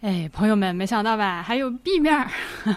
哎，朋友们，没想到吧？还有 B 面儿，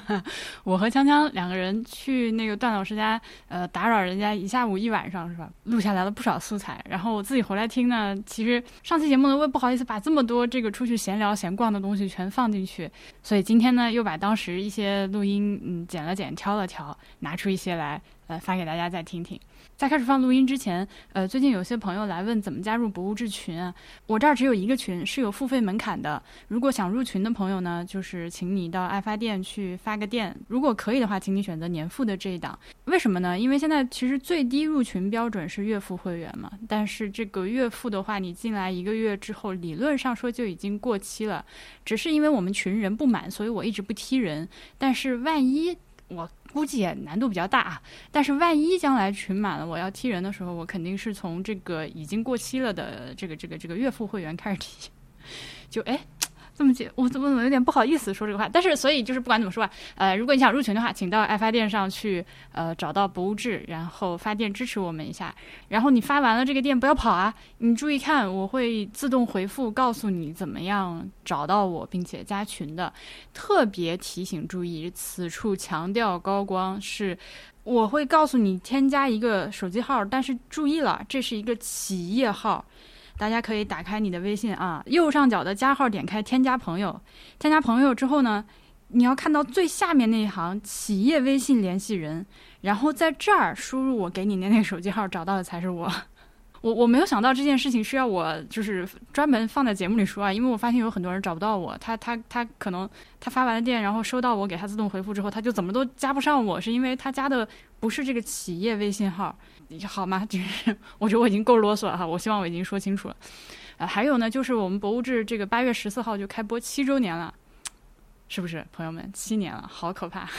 我和锵锵两个人去那个段老师家，呃，打扰人家一下午一晚上，是吧？录下来了不少素材。然后我自己回来听呢，其实上期节目呢，我也不好意思把这么多这个出去闲聊闲逛的东西全放进去，所以今天呢，又把当时一些录音，嗯，剪了剪，挑了挑，拿出一些来，呃，发给大家再听听。在开始放录音之前，呃，最近有些朋友来问怎么加入博物志群啊？我这儿只有一个群，是有付费门槛的。如果想入群的朋友呢，就是请你到爱发电去发个电。如果可以的话，请你选择年付的这一档。为什么呢？因为现在其实最低入群标准是月付会员嘛。但是这个月付的话，你进来一个月之后，理论上说就已经过期了。只是因为我们群人不满，所以我一直不踢人。但是万一我。估计也难度比较大啊，但是万一将来群满了，我要踢人的时候，我肯定是从这个已经过期了的这个这个这个月付会员开始踢，就哎。这么解，我怎么怎么有点不好意思说这个话？但是，所以就是不管怎么说吧，呃，如果你想入群的话，请到爱发电上去，呃，找到博物志，然后发电支持我们一下。然后你发完了这个电，不要跑啊！你注意看，我会自动回复告诉你怎么样找到我，并且加群的。特别提醒注意，此处强调高光是，我会告诉你添加一个手机号，但是注意了，这是一个企业号。大家可以打开你的微信啊，右上角的加号点开添加朋友，添加朋友之后呢，你要看到最下面那一行企业微信联系人，然后在这儿输入我给你的那个手机号，找到的才是我。我我没有想到这件事情是要我就是专门放在节目里说啊，因为我发现有很多人找不到我，他他他可能他发完了电，然后收到我给他自动回复之后，他就怎么都加不上我，是因为他加的不是这个企业微信号，好吗？就是我觉得我已经够啰嗦了哈，我希望我已经说清楚了。呃，还有呢，就是我们博物志这个八月十四号就开播七周年了，是不是朋友们？七年了，好可怕。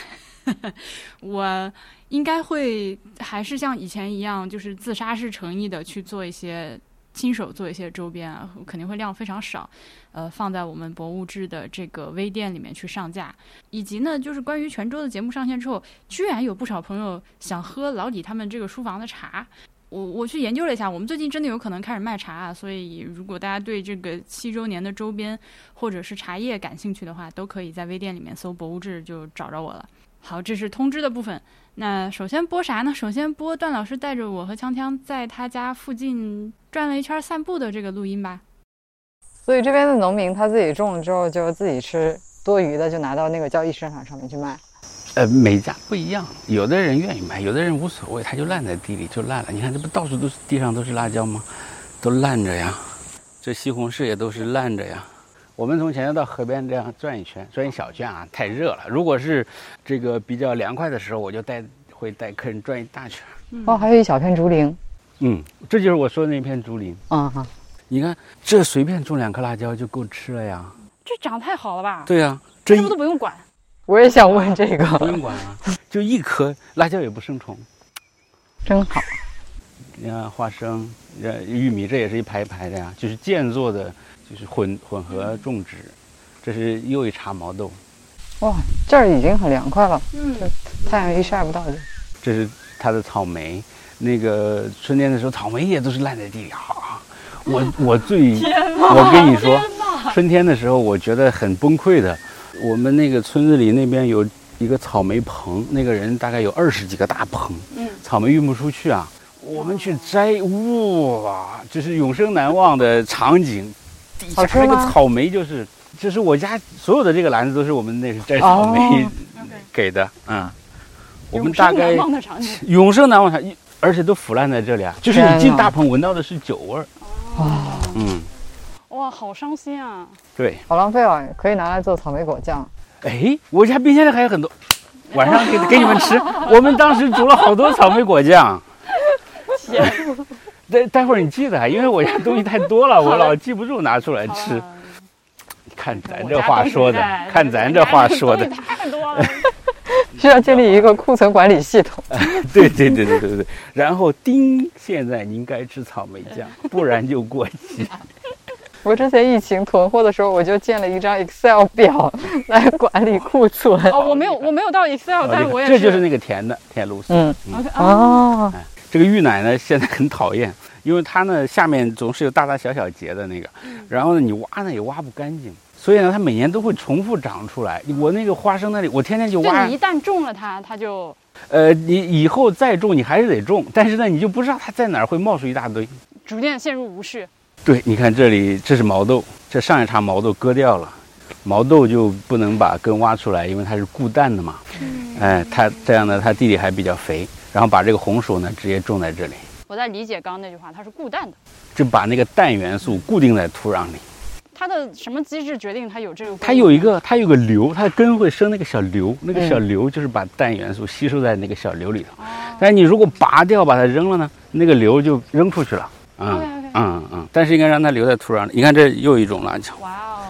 我应该会还是像以前一样，就是自杀式诚意的去做一些亲手做一些周边啊，肯定会量非常少，呃，放在我们博物志的这个微店里面去上架。以及呢，就是关于泉州的节目上线之后，居然有不少朋友想喝老李他们这个书房的茶。我我去研究了一下，我们最近真的有可能开始卖茶啊，所以如果大家对这个七周年的周边或者是茶叶感兴趣的话，都可以在微店里面搜博物志就找着我了。好，这是通知的部分。那首先播啥呢？首先播段老师带着我和锵锵在他家附近转了一圈散步的这个录音吧。所以这边的农民他自己种了之后就自己吃，多余的就拿到那个交易市场上面去卖。呃，每家不一样，有的人愿意卖，有的人无所谓，他就烂在地里就烂了。你看这不到处都是地上都是辣椒吗？都烂着呀。这西红柿也都是烂着呀。我们从前面到河边这样转一圈，转一小圈啊，太热了。如果是这个比较凉快的时候，我就带会带客人转一大圈。哦，还有一小片竹林。嗯，这就是我说的那片竹林。啊哈，你看这随便种两颗辣椒就够吃了呀。这长太好了吧？对呀，这什么都不用管。我也想问这个。不用管啊，就一颗辣椒也不生虫，真好。你看花生、呃玉米，这也是一排一排的呀，就是间做的。就是混混合种植，这是又一茬毛豆。哇，这儿已经很凉快了。嗯，太阳一晒不到这。这是它的草莓，那个春天的时候，草莓也都是烂在地里。啊，我我最，我跟你说，春天的时候我觉得很崩溃的。我们那个村子里那边有一个草莓棚，那个人大概有二十几个大棚。嗯，草莓运不出去啊，我们去摘，哇，这是永生难忘的场景。好吃那个草莓就是，就是我家所有的这个篮子都是我们那是摘草莓给的，嗯。我们大概永生难忘场景，而且都腐烂在这里啊！就是你进大棚闻到的是酒味儿。啊，嗯。哇，好伤心啊！对，好浪费啊，可以拿来做草莓果酱。哎，我家冰箱里还有很多，晚上给给你们吃。我们当时煮了好多草莓果酱。天。待待会儿你记得，因为我家东西太多了，我老记不住拿出来吃。看咱这话说的，看咱这话说的，太多了，需要建立一个库存管理系统。对对对对对对，然后丁，现在您该吃草莓酱，不然就过期。我之前疫情囤货的时候，我就建了一张 Excel 表来管理库存。哦，我没有，我没有到 Excel，但我也这就是那个甜的甜露丝。嗯，哦。这个玉奶呢，现在很讨厌，因为它呢下面总是有大大小小结的那个，然后呢你挖呢也挖不干净，所以呢，它每年都会重复长出来。我那个花生那里，我天天就挖就你一。旦种了它，它就呃，你以后再种，你还是得种，但是呢，你就不知道它在哪儿会冒出一大堆。逐渐陷入无视。对，你看这里，这是毛豆，这上一茬毛豆割掉了，毛豆就不能把根挖出来，因为它是固氮的嘛。嗯哎，它这样呢，它地里还比较肥，然后把这个红薯呢直接种在这里，我在理解刚刚那句话，它是固氮的。就把那个氮元素固定在土壤里。它的什么机制决定它有这个？它有一个，它有个瘤，它的根会生那个小瘤，那个小瘤就是把氮元素吸收在那个小瘤里头。但是你如果拔掉把它扔了呢，那个瘤就扔出去了。嗯嗯嗯，但是应该让它留在土壤里。你看这又一种辣椒，哇哦，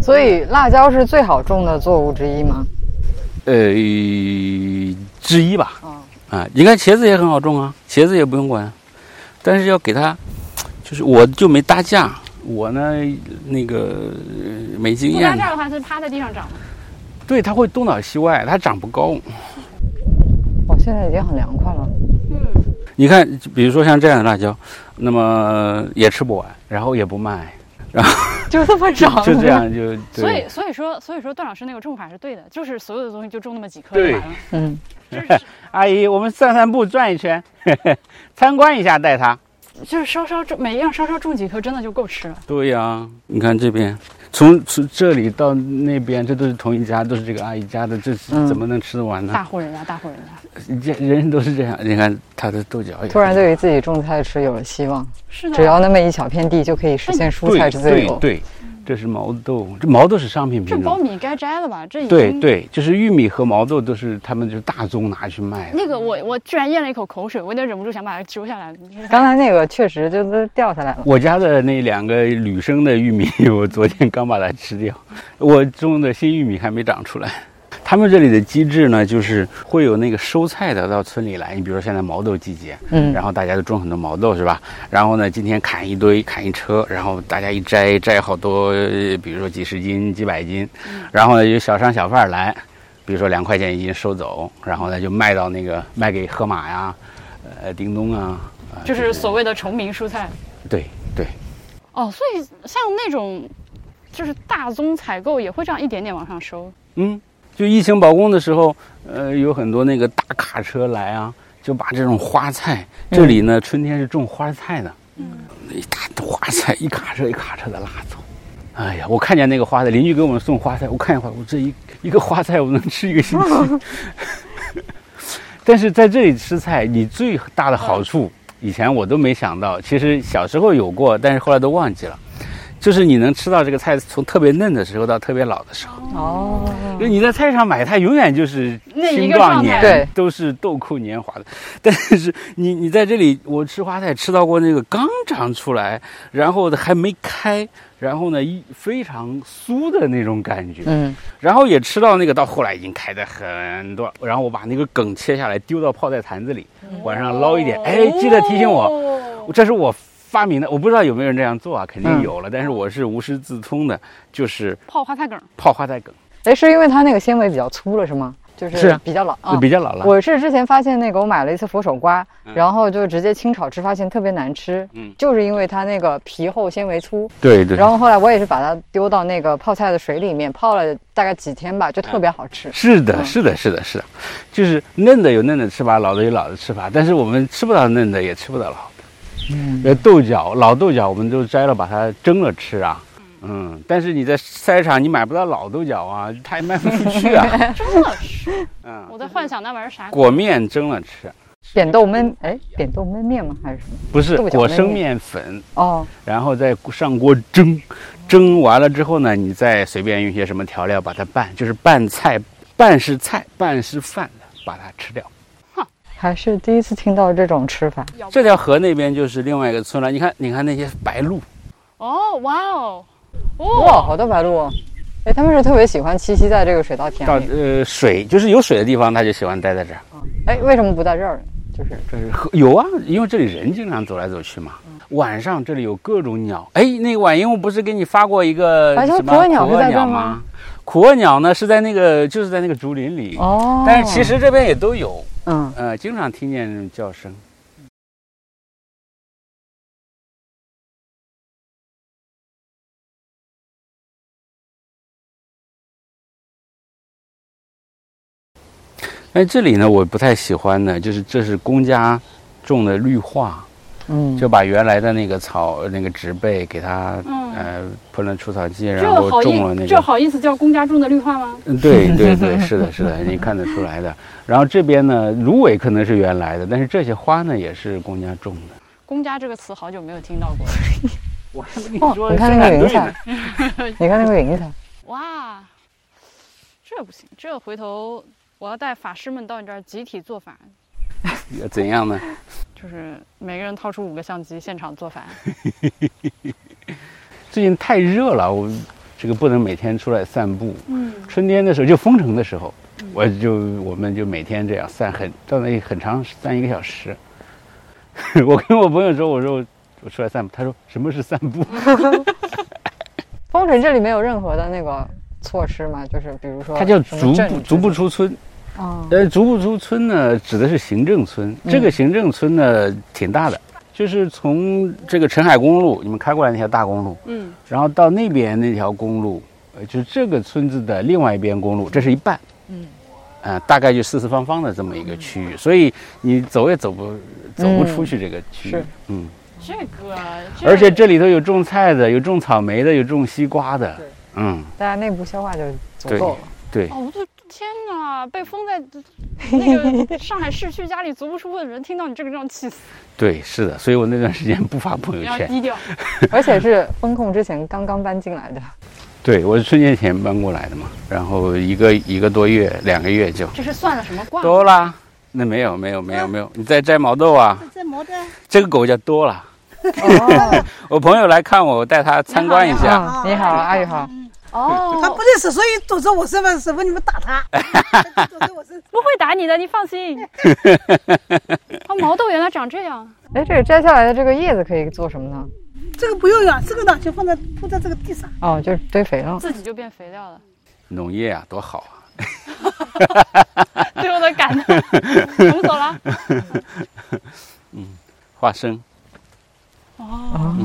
所以辣椒是最好种的作物之一吗？呃，之一吧。哦，啊，你看茄子也很好种啊，茄子也不用管，但是要给它，就是我就没搭架，我呢那个呃没经验不搭，架的话是趴在地上长吗。对，它会东倒西歪，它长不高。哇，现在已经很凉快了。嗯，你看，比如说像这样的辣椒，那么也吃不完，然后也不卖，就这么长，就这。样就。所以所以说所以说段老师那个种法是对的，就是所有的东西就种那么几颗对就完了。嗯，就是 阿姨，我们散散步，转一圈，参观一下，带他。就是稍稍种每一样稍稍种几颗，真的就够吃了。对呀、你看这边，从从这里到那边，这都是同一家，都是这个阿姨家的，这怎么能吃得完呢？大户人家，大户人家，这人人都是这样。你看他的豆角也突然对于自己种菜吃有了希望，是的。只要那么一小片地就可以实现蔬菜之自由。对对，这是毛豆，这毛豆是商品这品种。这苞米该摘了吧？这已经。对对，就是玉米和毛豆都是他们就是大宗拿去卖的。那个我我居然咽了一口口水，我有点忍不住想把它揪下来。刚才那个确实就都掉下来了。我家的那两个旅生的玉米，我昨天刚把它吃掉。我种的新玉米还没长出来。他们这里的机制呢，就是会有那个收菜的到村里来。你比如说现在毛豆季节，嗯然后大家都种很多毛豆是吧？然后呢，今天砍一堆，砍一车，然后大家一摘摘好多，呃比如说几十斤、几百斤，然后呢有小商小贩来，比如说两块钱一斤收走，然后呢就卖到那个卖给盒马呀，呃叮咚啊，啊就是所谓的崇明蔬菜。对对。哦，所以像那种就是大宗采购也会这样一点点往上收。嗯，就疫情保供的时候，呃，有很多那个大卡车来啊，就把这种花菜，这里呢春天是种花菜的，嗯，一大花菜一卡车一卡车的拉走。哎呀，我看见那个花菜，邻居给我们送花菜，我看一会儿，我这一一个花菜我能吃一个星期。但是在这里吃菜，你最大的好处，以前我都没想到，其实小时候有过，但是后来都忘记了，就是你能吃到这个菜从特别嫩的时候到特别老的时候。哦，就你在菜市场买，它永远就是青壮年，对都是豆蔻年华的。但是你你在这里，我吃花菜吃到过那个刚长出来，然后还没开，然后呢一非常酥的那种感觉，嗯，然后也吃到那个到后来已经开的很多，然后我把那个梗切下来丢到泡菜坛子里，晚上捞一点，哎，记得提醒我，哦这是我。发明的，我不知道有没有人这样做啊，肯定嗯有了，但是我是无师自通的，就是泡花菜梗。泡花菜梗，哎，是因为它那个纤维比较粗了是吗？就是是啊比较老啊。比较老了。我是之前发现那个，我买了一次佛手瓜，嗯然后就直接清炒吃，发现特别难吃。嗯就是因为它那个皮厚纤维粗。对对，然后后来我也是把它丢到那个泡菜的水里面泡了大概几天吧，就特别好吃。是的，嗯是的，是的，是的，就是嫩的有嫩的吃法，老的有老的吃法，但是我们吃不到嫩的，也吃不到老的。嗯，呃，豆角老豆角我们都摘了，把它蒸了吃啊。嗯，但是你在菜市场你买不到老豆角啊，它也卖不出去啊。蒸了吃，嗯，我在幻想那玩意儿啥。裹面蒸了吃，扁豆焖，哎，扁豆焖面吗？还是什么？不是裹生面面粉，哦，然后再上锅蒸，蒸完了之后呢，你再随便用些什么调料把它拌，就是拌菜，拌是菜，拌是饭的，把它吃掉。还是第一次听到这种吃法。这条河那边就是另外一个村了，你看，你看那些白鹭。哦，哇哦，哇，哦，好多白鹭哦！哎，他们是特别喜欢栖息在这个水稻田到里。呃水，就是有水的地方，它就喜欢待在这儿。哎，为什么不在这儿？就是这是河有啊，因为这里人经常走来走去嘛。晚上这里有各种鸟。哎，那个晚英我不是给你发过一个白什么头苦鹅鸟苦鹅是在这吗？苦厄鸟呢，是在那个，就是在那个竹林里。哦。但是其实这边也都有。嗯。经常听见那种叫声。哎，这里呢，我不太喜欢的就是这是公家种的绿化。嗯，就把原来的那个草那个植被给它、嗯呃喷了除草剂，然后种了那个。这好意思叫公家种的绿化吗？嗯，对对对，是的，是的，你看得出来的。然后这边呢，芦苇可能是原来的，但是这些花呢也是公家种的。公家这个词好久没有听到过了。我还跟你哦，你看那个云彩，你看那个云彩，哇，这不行，这回头我要带法师们到你这儿集体做法，怎样呢？就是每个人掏出五个相机，现场做法。最近太热了，我这个不能每天出来散步。嗯，春天的时候，就封城的时候，我就我们就每天这样散很到那里很长，散一个小时。我跟我朋友说，我说我我出来散步，他说什么是散步？丰城这里没有任何的那个措施嘛，就是比如说它叫什么足不足不出村。的啊，呃，足不足村呢，指的是行政村。这个行政村呢，挺大的，就是从这个澄海公路，你们开过来那条大公路，嗯，然后到那边那条公路，呃，就是这个村子的另外一边公路，这是一半。嗯，啊、大概就四四方方的这么一个区域，所以你走也走不走不出去这个区域。是嗯，这个，而且这里头有种菜的，有种草莓的，有种西瓜的。嗯，大家内部消化就足对够了。对。哦，我的天哪！被封在 那个上海市区家里足不出户的人，听到你这个让气死，对，是的，所以我那段时间不发朋友圈。低调。而且是封控之前刚刚搬进来的，对，我是春节前搬过来的嘛，然后一个一个多月、两个月就这是算了什么卦？多啦。那没有没有没有没有，你在摘毛豆啊？在磨的，这个狗叫多啦。哦，我朋友来看我，我带他参观一下。啊你好，阿姨好，哦，他不认识，所以躲着我身份，师傅你们打他，躲在我身。不会打你的，你放心。啊，毛豆原来长这样，哎，这个摘下来的这个叶子可以做什么呢？这个不用呀，这个呢就放在铺在这个地上。哦，就是堆肥了。自己就变肥料了。农业啊，多好啊！对我的感动，我们走了。嗯花生，哦，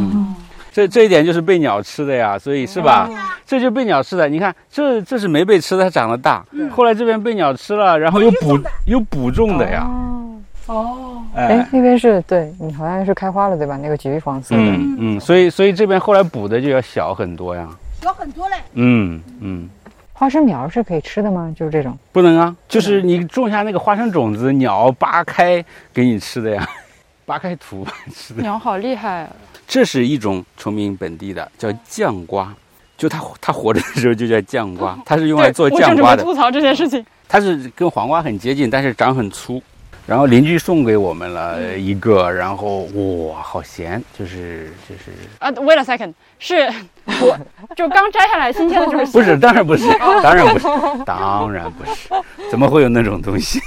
这这一点就是被鸟吃的呀，所以是吧？这就被鸟吃的。你看，这这是没被吃的，它长得大。后来这边被鸟吃了，然后又补又补种的呀。哦，哦，哎哎，，那边是对你好像是开花了对吧？那个橘黄色的。嗯嗯，所以所以这边后来补的就要小很多呀。小很多嘞，嗯嗯，花生苗是可以吃的吗？就是这种。不能啊，就是你种下那个花生种子，鸟扒开给你吃的呀，扒开土 吃的。鸟好厉害啊！这是一种崇明本地的，叫酱瓜。就它它活着的时候就叫酱瓜，它是用来做酱瓜的。吐槽这件事情。它是跟黄瓜很接近，但是长很粗。然后邻居送给我们了一个，然后哇，好咸，就是就是啊，wait a second，是 我就刚摘下来新鲜的，就是不是，当然不是，当然不是，当然不是，怎么会有那种东西？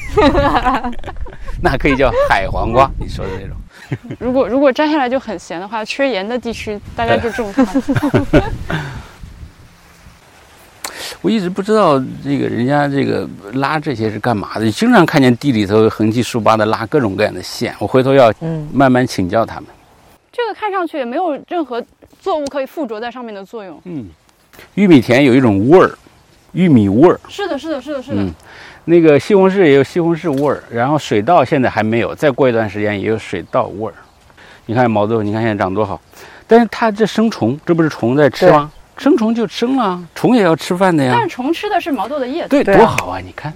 那可以叫海黄瓜，你说的那种。如果如果摘下来就很咸的话，缺盐的地区大家就种它。我一直不知道这个人家这个拉这些是干嘛的，经常看见地里头横七竖八的拉各种各样的线，我回头要嗯，慢慢请教他们。这个看上去也没有任何作物可以附着在上面的作用。嗯，玉米田有一种味儿，玉米味儿。是的，是的，是的，是的。嗯，那个西红柿也有西红柿味儿，然后水稻现在还没有，再过一段时间也有水稻味儿。你看毛豆，你看现在长多好，但是它这生虫，这不是虫在吃吗？生虫就生了，虫也要吃饭的呀但是。虫吃的是毛豆的叶子。对，多好啊！你看，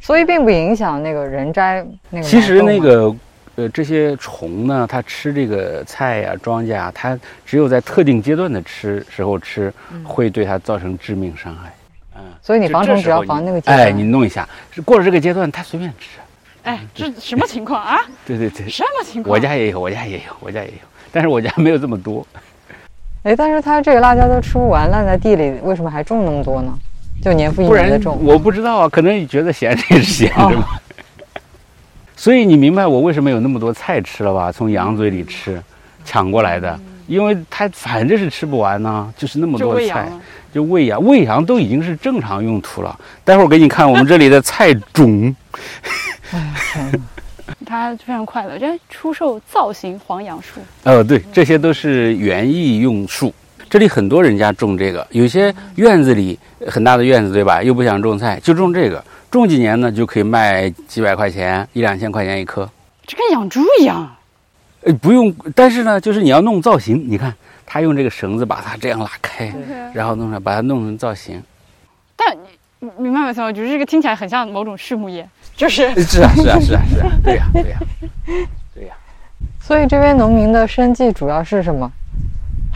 所以并不影响那个人摘那个。其实那，个呃这些虫呢，它吃这个菜呀、庄稼啊，它只有在特定阶段的吃时候吃，会对它造成致命伤害。嗯，所以你防虫只要防那个阶段哎，你弄一下，过了这个阶段，它随便吃。哎，这什么情况啊？对对对，什么情况？我家也有，我家也有，我家也有，但是我家没有这么多。哎，但是它这个辣椒都吃不完，烂在地里，为什么还种那么多呢？就年复一年的种。我不知道啊，可能你觉得闲着 也是闲着嘛。所以你明白我为什么有那么多菜吃了吧？从羊嘴里吃，抢过来的，因为它反正是吃不完呢，就是那么多菜，就喂羊，喂羊都已经是正常用途了。待会儿给你看我们这里的菜种，它非常快乐，这出售造型黄杨树。呃，对，这些都是园艺用树。这里很多人家种这个，有些院子里很大的院子，对吧？又不想种菜，就种这个。种几年呢，就可以卖几百块钱，一两千块钱一棵。这跟养猪一样。呃，不用，但是呢，就是你要弄造型，你看他用这个绳子把它这样拉开，然后弄上，把它弄成造型。但你明白没？我觉得这个听起来很像某种畜牧业，就是是啊，是啊，是啊，是啊，对呀，对呀，对呀。所以这边农民的生计主要是什么？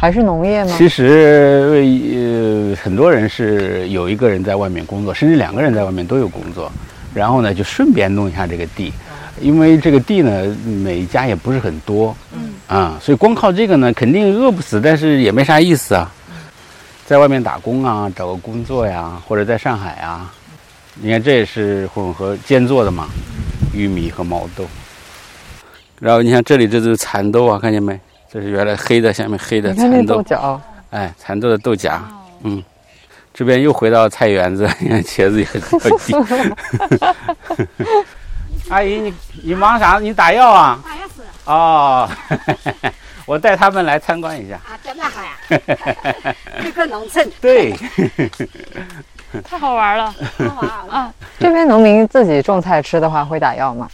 还是农业吗？其实，呃，很多人是有一个人在外面工作，甚至两个人在外面都有工作，然后呢，就顺便弄一下这个地。因为这个地呢，每家也不是很多，嗯啊，所以光靠这个呢，肯定饿不死，但是也没啥意思啊。在外面打工啊，找个工作呀，或者在上海啊，你看这也是混合兼做的嘛，玉米和毛豆。然后你看这里这是蚕豆啊，看见没？这是原来黑的，下面黑的蚕豆角，哎，蚕豆的豆荚，嗯，这边又回到菜园子，你 看茄子也很 地。阿姨，你你忙啥？你打药啊？打药是。哦，我带他们来参观一下。啊，真的好呀！这个农村。对。太好玩了。好玩啊！这边农民自己种菜吃的话，会打药吗？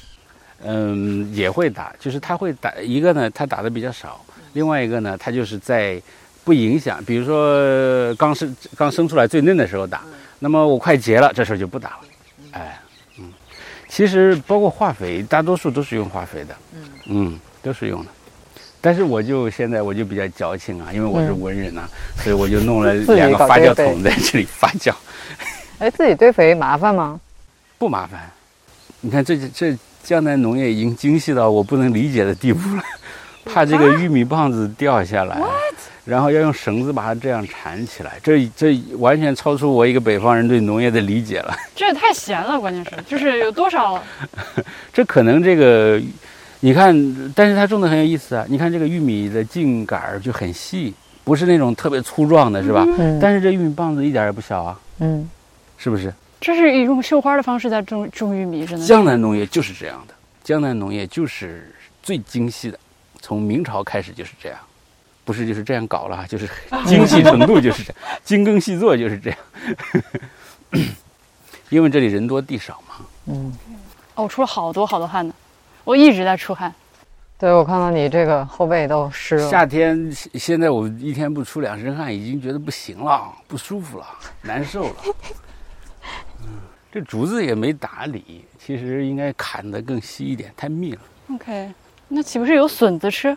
嗯，也会打，就是他会打一个呢，他打的比较少；另外一个呢，他就是在不影响，比如说刚生刚生出来最嫩的时候打，那么我快结了，这时候就不打了。哎。其实包括化肥，大多数都是用化肥的，嗯嗯，都是用的。但是我就现在我就比较矫情啊，因为我是文人呐，所以我就弄了 两个发酵桶在这里发酵。哎，自己堆肥麻烦吗？不麻烦。你看这这江南农业已经精细到我不能理解的地步了，怕这个玉米棒子掉下来。然后要用绳子把它这样缠起来，这这完全超出我一个北方人对农业的理解了。这也太闲了，关键是就是有多少？这可能这个，你看，但是它种的很有意思啊。你看这个玉米的茎杆儿就很细，不是那种特别粗壮的，是吧？嗯。但是这玉米棒子一点也不小啊。嗯。是不是？这是一种绣花的方式在种种玉米，真的。江南农业就是这样的，江南农业就是最精细的，从明朝开始就是这样。不是就是这样搞了，就是精细程度就是这样，精耕细作就是这样。因为这里人多地少嘛。嗯。哦，我出了好多好多汗呢，我一直在出汗。对，我看到你这个后背都湿了。夏天现在我一天不出两身汗，已经觉得不行了，不舒服了，难受了。嗯，这竹子也没打理，其实应该砍得更细一点，太密了。OK，那岂不是有笋子吃？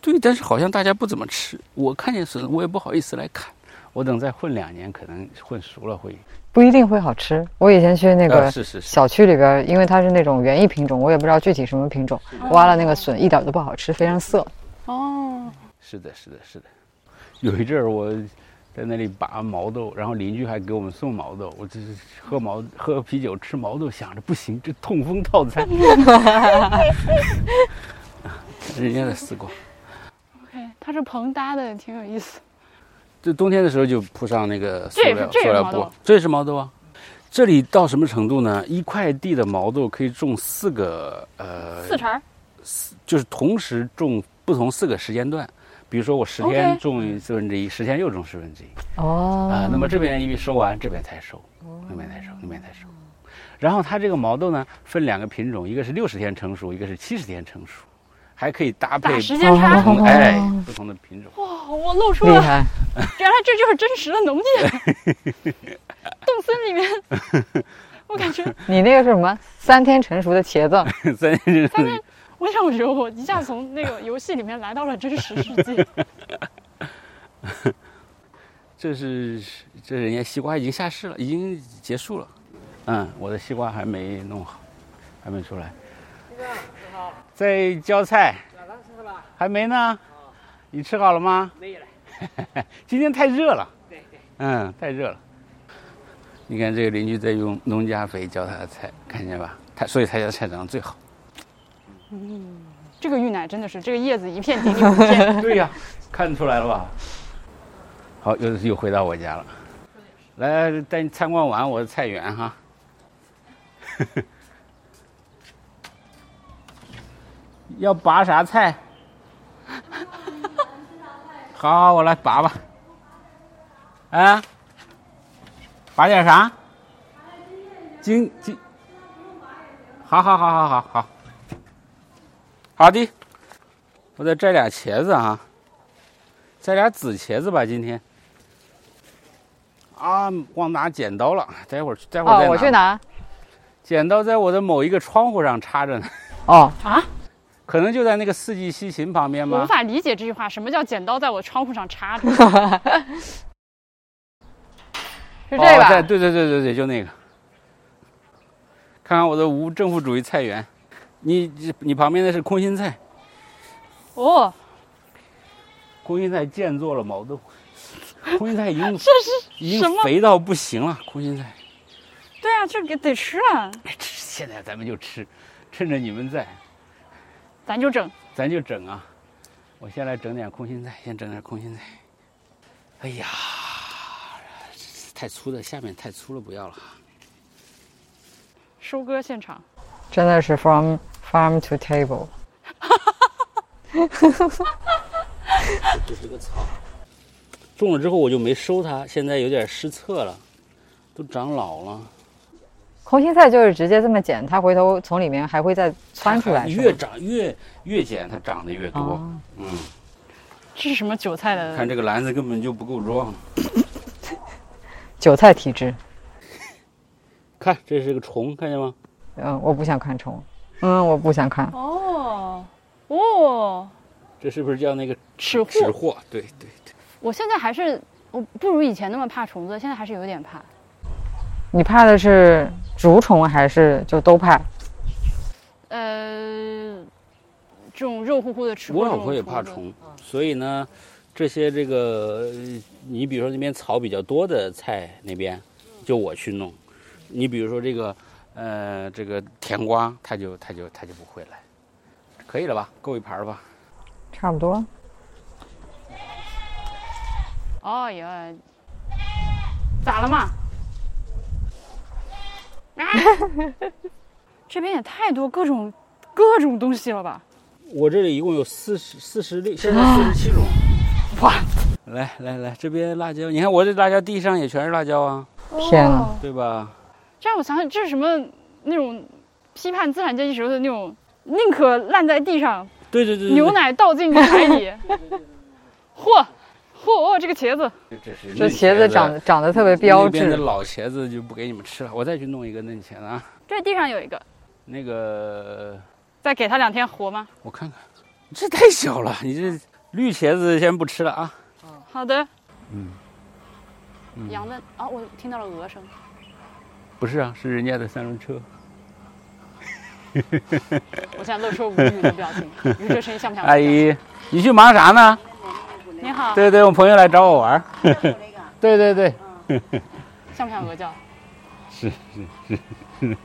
对，但是好像大家不怎么吃。我看见笋，我也不好意思来砍。我等再混两年，可能混熟了会。不一定会好吃。我以前去那个小区里边，因为它是那种园艺品种，我也不知道具体什么品种，挖了那个笋一点都不好吃，非常涩。哦，是的，是的，是的。有一阵儿我在那里拔毛豆，然后邻居还给我们送毛豆，我这是喝毛喝啤酒吃毛豆，想着不行，这痛风套餐。人家的丝瓜。它是棚搭的，挺有意思。就冬天的时候就铺上那个塑料塑料布，这也是毛豆啊。这里到什么程度呢？一块地的毛豆可以种四个呃四茬，四就是同时种不同四个时间段。比如说我十天种四分之一，十天又种四分之一。哦啊，那么这边因为收完，这边才收，那边才收，那边才收。然后它这个毛豆呢，分两个品种，一个是六十天成熟，一个是七十天成熟。还可以搭配时间差，哎，不同的品种。哇，我露出了，原来这就是真实的农业。洞森里面，我感觉你那个是什么？三天成熟的茄子。三天成熟。我想我觉得我一下从那个游戏里面来到了真实世界？这是这人家西瓜已经下市了，已经结束了。嗯，我的西瓜还没弄好，还没出来。在浇菜，还没呢。你吃好了吗？没有了。今天太热了。对对。嗯，太热了。你看这个邻居在用农家肥浇他的菜，看见吧？他所以他家菜长得最好。嗯，这个芋奶真的是这个叶子一片顶你五片。对呀，看出来了吧？好，又又回到我家了。来带你参观完我的菜园哈。要拔啥菜？好，我来拔吧。啊？拔点啥？今今，好好好好好好，好的，我再摘俩茄子啊，摘俩紫茄子吧，今天。啊，忘拿剪刀了，待会儿待会儿再拿。我去拿。剪刀在我的某一个窗户上插着呢。哦啊，可能就在那个四季西芹旁边吗？我无法理解这句话，什么叫剪刀在我窗户上插着？是这个？对对对对对，就那个。看看我的无政府主义菜园，你你旁边的是空心菜。哦。空心菜见做了毛豆。空心菜已经 这是已经肥到不行了，空心菜。对啊，这给得吃啊！吃，现在咱们就吃，趁着你们在，咱就整，咱就整啊！我先来整点空心菜，先整点空心菜。哎呀，太粗的，下面太粗了，不要了。收割现场，真的是 from farm to table。这是个草。种了之后我就没收它，现在有点失策了，都长老了。空心菜就是直接这么剪，它回头从里面还会再窜出来。越长越越剪，它长得越多。嗯，这是什么韭菜的？看这个篮子根本就不够装。韭菜体质。看，这是个虫，看见吗？嗯，我不想看虫。嗯，我不想看。哦，哦，这是不是叫那个吃货？吃货？对对对。我现在还是我不如以前那么怕虫子，现在还是有点怕。你怕的是竹虫还是就都怕？呃，这种肉乎乎的吃。我老婆也怕虫，所以呢，这些这个你比如说那边草比较多的菜那边，就我去弄。你比如说这个呃这个甜瓜，它就它就它就不会来。可以了吧？够一盘吧？差不多。哦呀，咋了嘛？啊！这边也太多各种各种东西了吧？我这里一共有四十四十六，现在四十七种。哇！来来来，这边辣椒，你看我这辣椒地上也全是辣椒啊！天呐，对吧？这让我想想，这是什么那种批判资产阶级时候的那种，宁可烂在地上。对对对。牛奶倒进海里。嚯！嚯，这个茄子，这茄子长长得特别标志。那边的老茄子就不给你们吃了，我再去弄一个嫩茄子啊。这地上有一个，那个，再给它两天活吗？我看看，这太小了，你这绿茄子先不吃了啊。好的。嗯。羊的啊，我听到了鹅声。不是啊，是人家的三轮车。我现在露出无语的表情，你这声音像不像？阿姨，你去忙啥呢？你好，对对，我朋友来找我玩对对对，像不像鹅叫？是是是。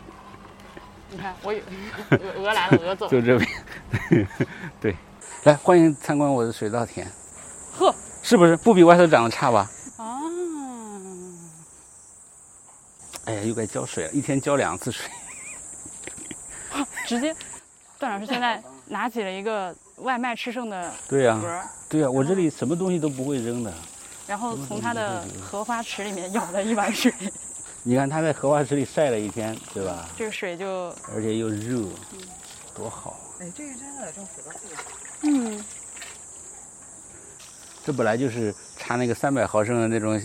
你看，我有鹅 鹅来了，鹅走。就这边，对，来欢迎参观我的水稻田。呵，是不是不比外头长得差吧？啊。哎呀，又该浇水了，一天浇两次水。直接，段老师现在拿起了一个。外卖吃剩的对呀，对呀，我这里什么东西都不会扔的。然后从他的荷花池里面舀了一碗水。你看他在荷花池里晒了一天，对吧？这个水就而且又热，多好。哎，这个真的种水稻特别好。嗯。这本来就是插那个三百毫升的那种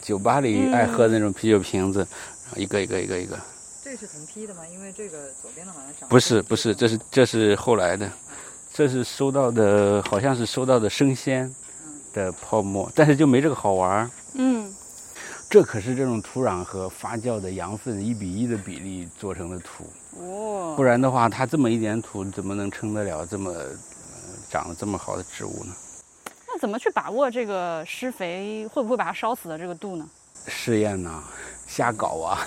酒吧里爱喝的那种啤酒瓶子，一个一个一个一个。这是同批的吗？因为这个左边的好像长。不是不是，这是这是后来的。这是收到的，好像是收到的生鲜的泡沫，但是就没这个好玩儿。嗯，这可是这种土壤和发酵的羊粪一比一的比例做成的土。哦，不然的话，它这么一点土怎么能撑得了这么长得这么好的植物呢？那怎么去把握这个施肥会不会把它烧死的这个度呢？试验呢，瞎搞啊。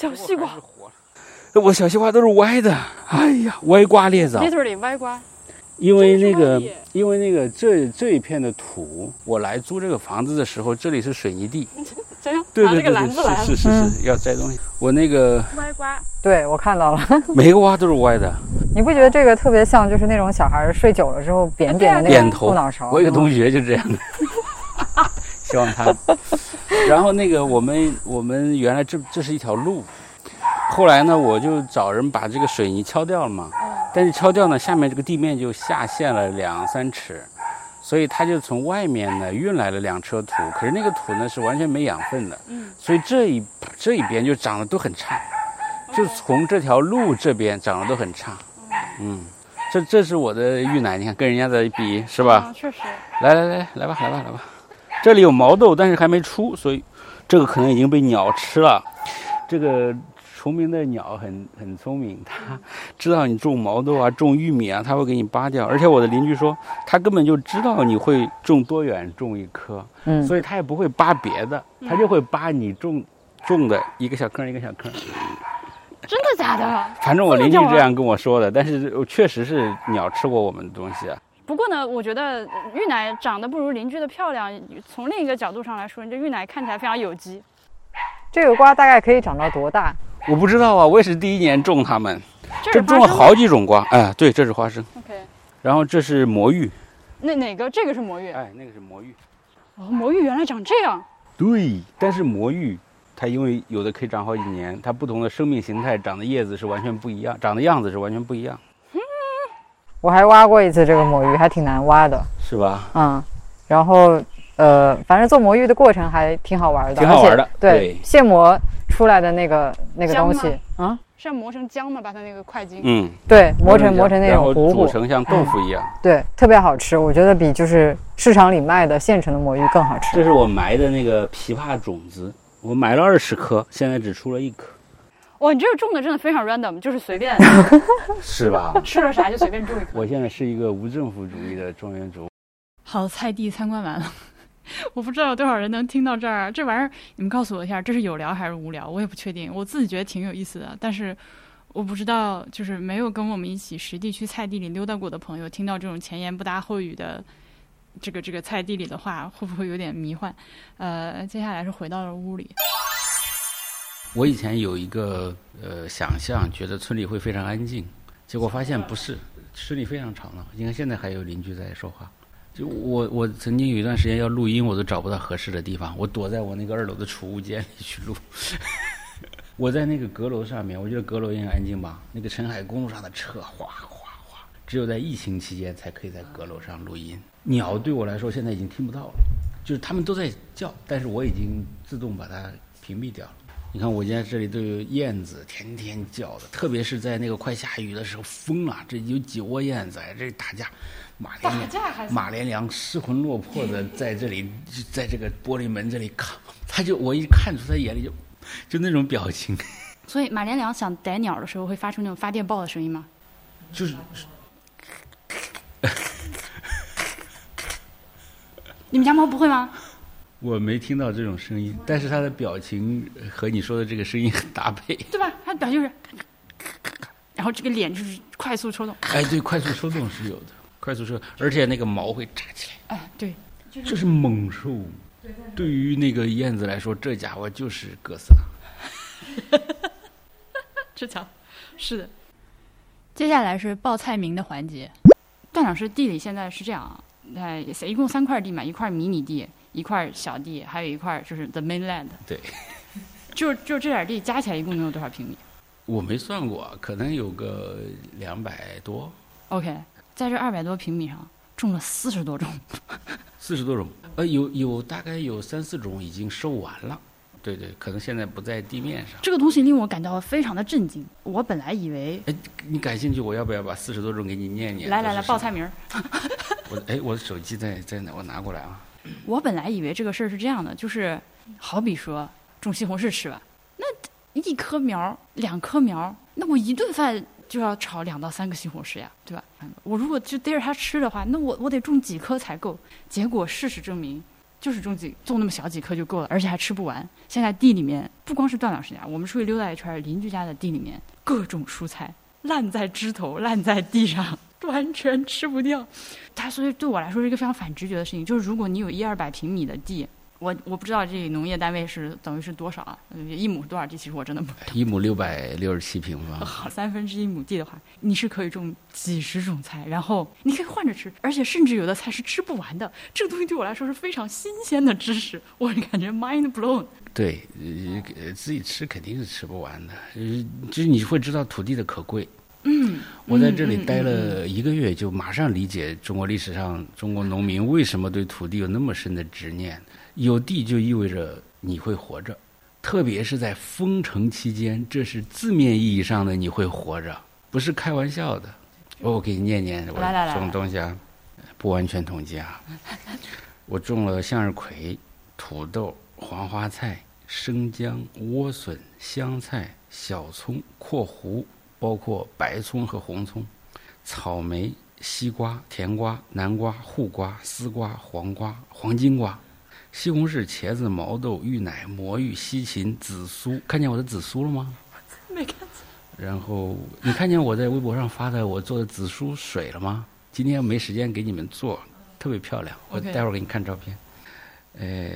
小西瓜，我小西瓜都是歪的，哎呀，歪瓜裂枣。literally 歪瓜。因为那个，因为那个这这一片的土，我来租这个房子的时候，这里是水泥地。真的？对对对，是是是是，要摘东西。我那个歪瓜，对我看到了，每个瓜都是歪的。你不觉得这个特别像，就是那种小孩睡久了之后扁扁的那个后脑勺？我一个同学就这样的。希望他。然后那个我们我们原来这这是一条路，后来呢我就找人把这个水泥敲掉了嘛。但是敲掉呢，下面这个地面就下陷了两三尺，所以他就从外面呢运来了两车土。可是那个土呢是完全没养分的，所以这一这一边就长得都很差，就从这条路这边长得都很差。嗯，这这是我的玉奶，你看跟人家的比是吧？确实。来来来，来吧来吧来吧，这里有毛豆，但是还没出，所以这个可能已经被鸟吃了。这个。聪明的鸟很很聪明，它知道你种毛豆啊、种玉米啊，它会给你扒掉。而且我的邻居说，它根本就知道你会种多远种一棵，嗯，所以它也不会扒别的，它就会扒你种种的一个小坑一个小坑。真的假的？反正我邻居这样跟我说的，但是确实是鸟吃过我们的东西啊。不过呢，我觉得玉奶长得不如邻居的漂亮。从另一个角度上来说，你这玉奶看起来非常有机。这个瓜大概可以长到多大？我不知道啊，我也是第一年种它们。这种了好几种瓜，哎，对，这是花生。OK。然后这是魔芋。那哪个？这个是魔芋。哎，那个是魔芋。哦，魔芋原来长这样。对，但是魔芋它因为有的可以长好几年，它不同的生命形态长的叶子是完全不一样，长的样子是完全不一样。我还挖过一次这个魔芋，还挺难挖的。是吧？嗯，然后。呃，反正做魔芋的过程还挺好玩的，挺好玩的。对，现磨出来的那个那个东西啊，是要磨成浆吗？把它那个块茎，嗯，对，磨成磨成那种糊糊，煮成像豆腐一样。对，特别好吃，我觉得比就是市场里卖的现成的魔芋更好吃。这是我埋的那个枇杷种子，我埋了二十颗，现在只出了一颗。哇，你这个种的真的非常 random，就是随便，是吧？吃了啥就随便种一颗。我现在是一个无政府主义的庄园主。好，菜地参观完了。我不知道有多少人能听到这儿。这玩意儿，你们告诉我一下，这是有聊还是无聊？我也不确定。我自己觉得挺有意思的，但是我不知道，就是没有跟我们一起实地去菜地里溜达过的朋友，听到这种前言不搭后语的这个这个菜地里的话，会不会有点迷幻？呃，接下来是回到了屋里。我以前有一个呃想象，觉得村里会非常安静，结果发现不是，村里非常吵闹。你看现在还有邻居在说话。就我我曾经有一段时间要录音，我都找不到合适的地方，我躲在我那个二楼的储物间里去录。我在那个阁楼上面，我觉得阁楼也很安静吧。那个澄海公路上的车哗哗哗，只有在疫情期间才可以在阁楼上录音。鸟对我来说现在已经听不到了，就是它们都在叫，但是我已经自动把它屏蔽掉了。你看我家这里都有燕子，天天叫的，特别是在那个快下雨的时候，疯了，这有几窝燕子在这打架。马连良，马连良失魂落魄的在这里，在这个玻璃门这里看，他就我一看出他眼里就，就那种表情。所以马连良想逮鸟的时候会发出那种发电报的声音吗？就是。你们家猫不会吗？我没听到这种声音，但是他的表情和你说的这个声音很搭配，对吧？他表情是，然后这个脸就是快速抽动。哎，对，快速抽动是有的。快速抽，而且那个毛会炸起来。哎，对，这是猛兽。对于那个燕子来说，这家伙就是哥斯拉。这家伙是的。接下来是报菜名的环节。段老师地里现在是这样啊，哎，一共三块地嘛，一块迷你地，一块小地，还有一块就是 the mainland。对。就就这点地加起来一共能有多少平米？我没算过，可能有个两百多。OK。在这二百多平米上种了四十多种，四十多种，呃，有有大概有三四种已经收完了，对对，可能现在不在地面上。这个东西令我感到非常的震惊。我本来以为，哎，你感兴趣，我要不要把四十多种给你念念？来来来，报菜名儿。我哎，我的手机在在哪？我拿过来啊。我本来以为这个事儿是这样的，就是好比说种西红柿吃吧，那一棵苗两棵苗，那我一顿饭。就要炒两到三个西红柿呀，对吧？我如果就逮着它吃的话，那我我得种几颗才够？结果事实证明，就是种几种那么小几颗就够了，而且还吃不完。现在地里面不光是段老师家，我们出去溜达一圈，邻居家的地里面各种蔬菜烂在枝头，烂在地上，完全吃不掉。它所以对我来说是一个非常反直觉的事情，就是如果你有一二百平米的地，我我不知道这农业单位是等于是多少啊？一亩是多少地？其实我真的不。一亩六百六十七平方。好，三分之一亩地的话，你是可以种几十种菜，然后你可以换着吃，而且甚至有的菜是吃不完的。这个东西对我来说是非常新鲜的知识，我感觉 mind blown。对，呃，自己吃肯定是吃不完的，呃，就是你会知道土地的可贵。嗯，我在这里待了一个月，就马上理解中国历史上中国农民为什么对土地有那么深的执念。有地就意味着你会活着，特别是在封城期间，这是字面意义上的你会活着，不是开玩笑的。我给你念念我种东西啊，不完全统计啊。我种了向日葵、土豆、黄花菜、生姜、莴笋、香菜、小葱（括弧）。包括白葱和红葱，草莓、西瓜、甜瓜、南瓜、护瓜、丝瓜、黄瓜、黄金瓜，西红柿、茄子、毛豆、芋奶、魔芋、西芹、紫苏。看见我的紫苏了吗？没看见。然后你看见我在微博上发的我做的紫苏水了吗？今天没时间给你们做，特别漂亮。我待会儿给你看照片。呃，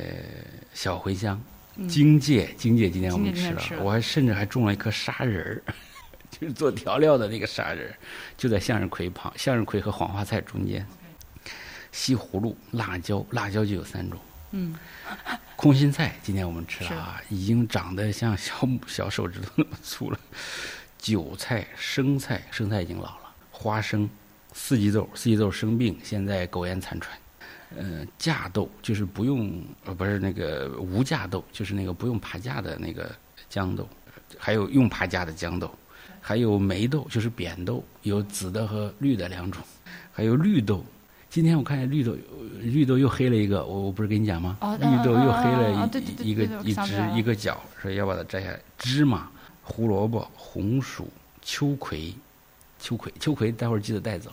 小茴香、荆芥，荆芥今天我们吃了，我还甚至还种了一颗沙仁儿。就是做调料的那个啥人，就在向日葵旁，向日葵和黄花菜中间。西葫芦、辣椒，辣椒就有三种。嗯。空心菜，今天我们吃了啊，已经长得像小 小手指头那么粗了。韭菜、生菜，生菜已经老了。花生、四季豆，四季豆生病，现在苟延残喘。呃，架豆就是不用，呃，不是那个无架豆，就是那个不用爬架的那个豇豆，还有用爬架的豇豆。还有梅豆，就是扁豆，有紫的和绿的两种。还有绿豆，今天我看见绿豆，绿豆又黑了一个，我我不是跟你讲吗？绿豆又黑了一一个一只一个角，所以要把它摘下来。芝麻、胡萝卜、红薯、秋葵，秋葵秋葵，待会儿记得带走。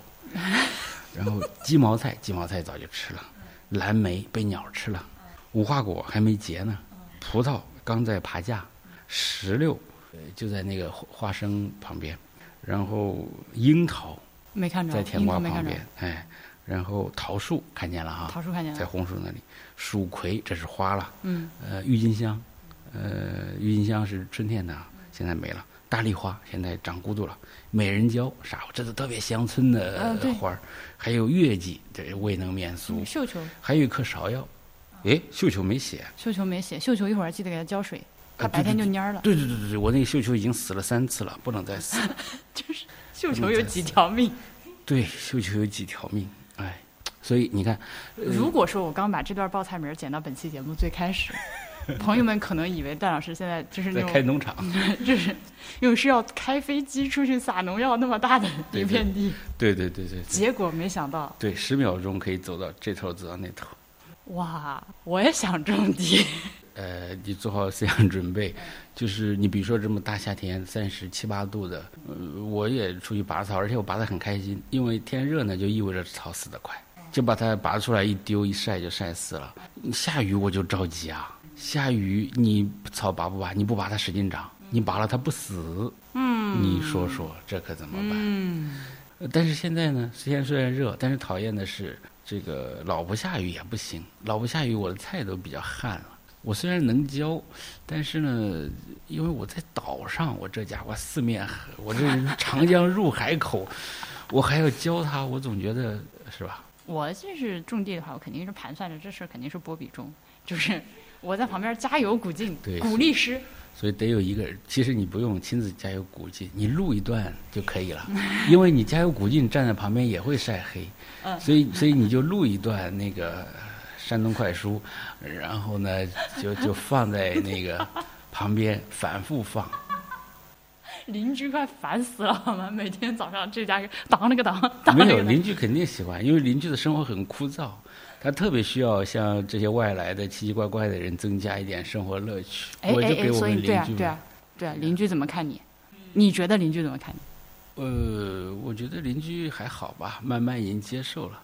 然后鸡毛菜，鸡毛菜早就吃了。蓝莓被鸟吃了，无花果还没结呢，葡萄刚在爬架，石榴。就在那个花生旁边，然后樱桃没看着，在甜瓜旁边，哎，然后桃树看见了哈，桃树看见了，在红薯那里，蜀葵这是花了，嗯，呃，郁金香，呃，郁金香是春天的，现在没了，大丽花现在长孤独了，美人蕉啥，这都特别乡村的花儿，还有月季，这未能免俗，绣球，还有一棵芍药，哎，绣球没写，绣球没写，绣球一会儿记得给它浇水。它白天就蔫了。对对对对对，我那个绣球已经死了三次了，不能再死。就是绣球有几条命？对，绣球有几条命？哎，所以你看，如果说我刚把这段报菜名剪到本期节目最开始，朋友们可能以为段老师现在就是那种开农场，就是因为是要开飞机出去撒农药那么大的一片地。对对对对。结果没想到，对，十秒钟可以走到这头，走到那头。哇，我也想种地。呃，你做好思想准备，就是你比如说这么大夏天三十七八度的，呃，我也出去拔草，而且我拔得很开心，因为天热呢就意味着草死得快，就把它拔出来一丢一晒就晒死了。下雨我就着急啊，下雨你草拔不拔？你不拔它使劲长，你拔了它不死，嗯，你说说这可怎么办？嗯，但是现在呢，虽然虽然热，但是讨厌的是这个老不下雨也不行，老不下雨我的菜都比较旱了。我虽然能教，但是呢，因为我在岛上，我这家伙四面，我这长江入海口，我还要教他，我总觉得是吧？我就是种地的话，我肯定是盘算着这事儿肯定是波比种，就是 我在旁边加油鼓劲，鼓励师。所以得有一个人，其实你不用亲自加油鼓劲，你录一段就可以了，因为你加油鼓劲站在旁边也会晒黑，所以所以你就录一段那个。山东快书，然后呢，就就放在那个 旁边反复放。邻居快烦死了，好吗？每天早上这家当那个当，没有邻居肯定喜欢，因为邻居的生活很枯燥，他特别需要像这些外来的奇奇怪怪的人增加一点生活乐趣。我就给我们邻居。对啊，对啊，对啊，邻居怎么看你？你觉得邻居怎么看你？呃，我觉得邻居还好吧，慢慢已经接受了。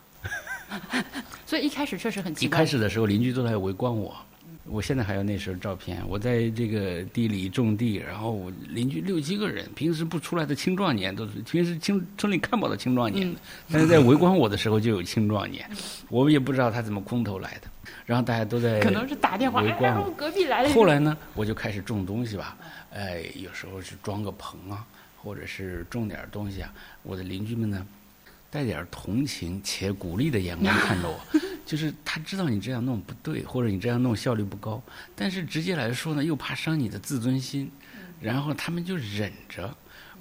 所以一开始确实很奇怪。一开始的时候，邻居都在围观我，我现在还有那时候照片，我在这个地里种地，然后我邻居六七个人，平时不出来的青壮年都是平时青村里看不到青壮年，但是在围观我的时候就有青壮年，我们也不知道他怎么空投来的，然后大家都在可能是打电话围观我隔壁来了。后来呢，我就开始种东西吧，哎，有时候是装个棚啊，或者是种点东西啊，我的邻居们呢。带点同情且鼓励的眼光看着我，就是他知道你这样弄不对，或者你这样弄效率不高，但是直接来说呢，又怕伤你的自尊心，然后他们就忍着。